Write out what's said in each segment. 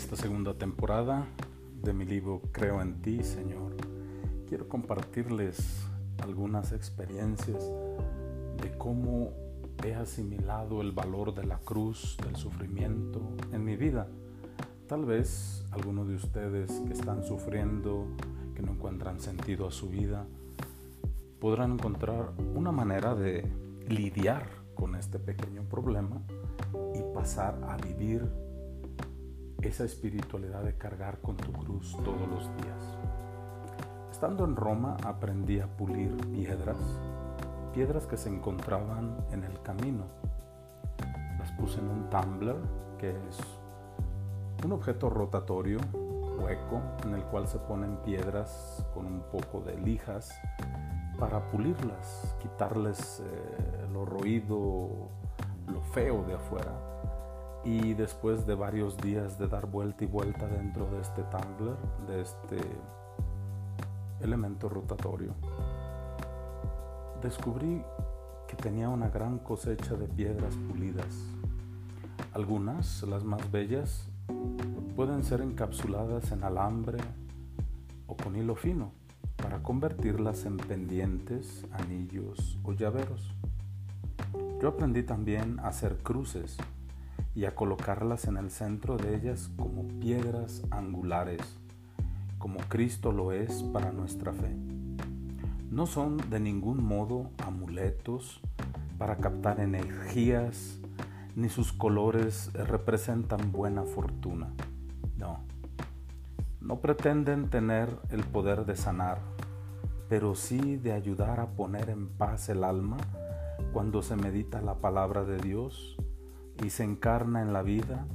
esta segunda temporada de mi libro Creo en ti, Señor, quiero compartirles algunas experiencias de cómo he asimilado el valor de la cruz, del sufrimiento en mi vida. Tal vez algunos de ustedes que están sufriendo, que no encuentran sentido a su vida, podrán encontrar una manera de lidiar con este pequeño problema y pasar a vivir esa espiritualidad de cargar con tu cruz todos los días. Estando en Roma aprendí a pulir piedras, piedras que se encontraban en el camino. Las puse en un tumbler, que es un objeto rotatorio, hueco, en el cual se ponen piedras con un poco de lijas para pulirlas, quitarles eh, lo roído, lo feo de afuera y después de varios días de dar vuelta y vuelta dentro de este tumbler, de este elemento rotatorio, descubrí que tenía una gran cosecha de piedras pulidas. Algunas, las más bellas, pueden ser encapsuladas en alambre o con hilo fino para convertirlas en pendientes, anillos o llaveros. Yo aprendí también a hacer cruces y a colocarlas en el centro de ellas como piedras angulares, como Cristo lo es para nuestra fe. No son de ningún modo amuletos para captar energías, ni sus colores representan buena fortuna. No. No pretenden tener el poder de sanar, pero sí de ayudar a poner en paz el alma cuando se medita la palabra de Dios y se encarna en la vida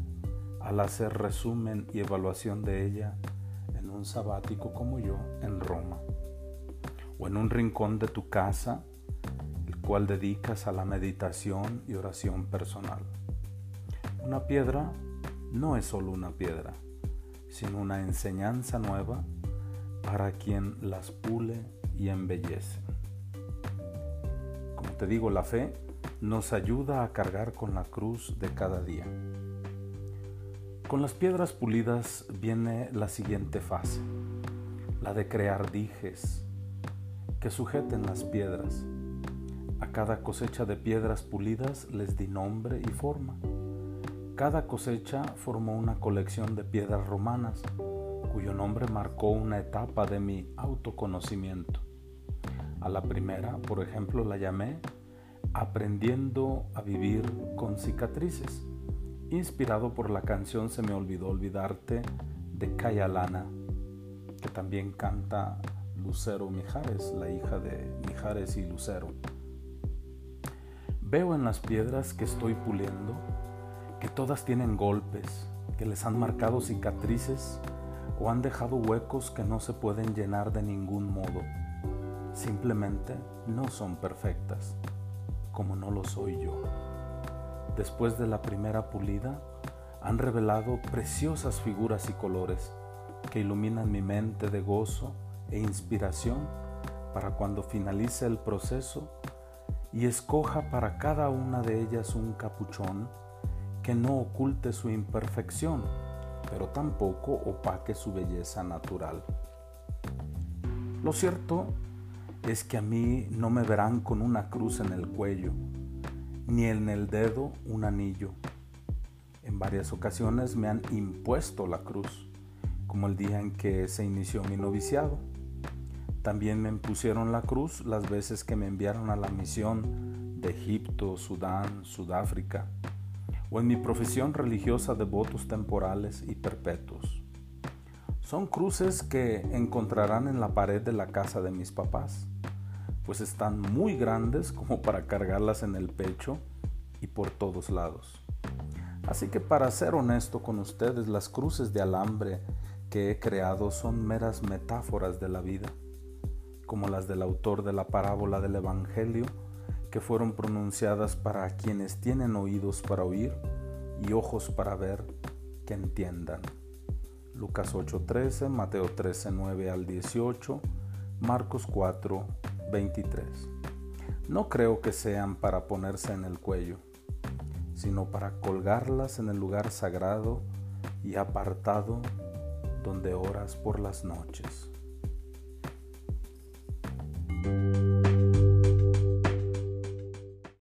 al hacer resumen y evaluación de ella en un sabático como yo en Roma, o en un rincón de tu casa, el cual dedicas a la meditación y oración personal. Una piedra no es solo una piedra, sino una enseñanza nueva para quien las pule y embellece. Como te digo, la fe nos ayuda a cargar con la cruz de cada día. Con las piedras pulidas viene la siguiente fase, la de crear dijes que sujeten las piedras. A cada cosecha de piedras pulidas les di nombre y forma. Cada cosecha formó una colección de piedras romanas, cuyo nombre marcó una etapa de mi autoconocimiento. A la primera, por ejemplo, la llamé Aprendiendo a vivir con cicatrices, inspirado por la canción Se me olvidó olvidarte de Lana, que también canta Lucero Mijares, la hija de Mijares y Lucero. Veo en las piedras que estoy puliendo que todas tienen golpes, que les han marcado cicatrices o han dejado huecos que no se pueden llenar de ningún modo. Simplemente no son perfectas como no lo soy yo. Después de la primera pulida, han revelado preciosas figuras y colores que iluminan mi mente de gozo e inspiración para cuando finalice el proceso y escoja para cada una de ellas un capuchón que no oculte su imperfección, pero tampoco opaque su belleza natural. Lo cierto es que a mí no me verán con una cruz en el cuello, ni en el dedo un anillo. En varias ocasiones me han impuesto la cruz, como el día en que se inició mi noviciado. También me impusieron la cruz las veces que me enviaron a la misión de Egipto, Sudán, Sudáfrica, o en mi profesión religiosa de votos temporales y perpetuos. Son cruces que encontrarán en la pared de la casa de mis papás pues están muy grandes como para cargarlas en el pecho y por todos lados. Así que para ser honesto con ustedes, las cruces de alambre que he creado son meras metáforas de la vida, como las del autor de la parábola del Evangelio, que fueron pronunciadas para quienes tienen oídos para oír y ojos para ver, que entiendan. Lucas 8:13, Mateo 13:9 al 18, Marcos 4, 23. No creo que sean para ponerse en el cuello, sino para colgarlas en el lugar sagrado y apartado donde oras por las noches.